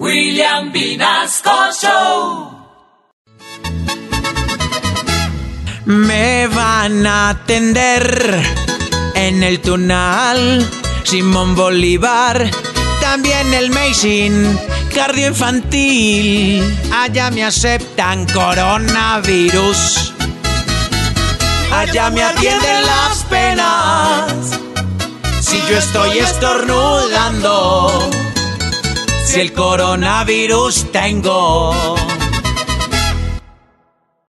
William Vinasco Show. Me van a atender en el Tunal Simón Bolívar, también el Mason, cardio infantil. Allá me aceptan coronavirus. Allá me atienden las penas. Si yo estoy estornudando, si el coronavirus tengo.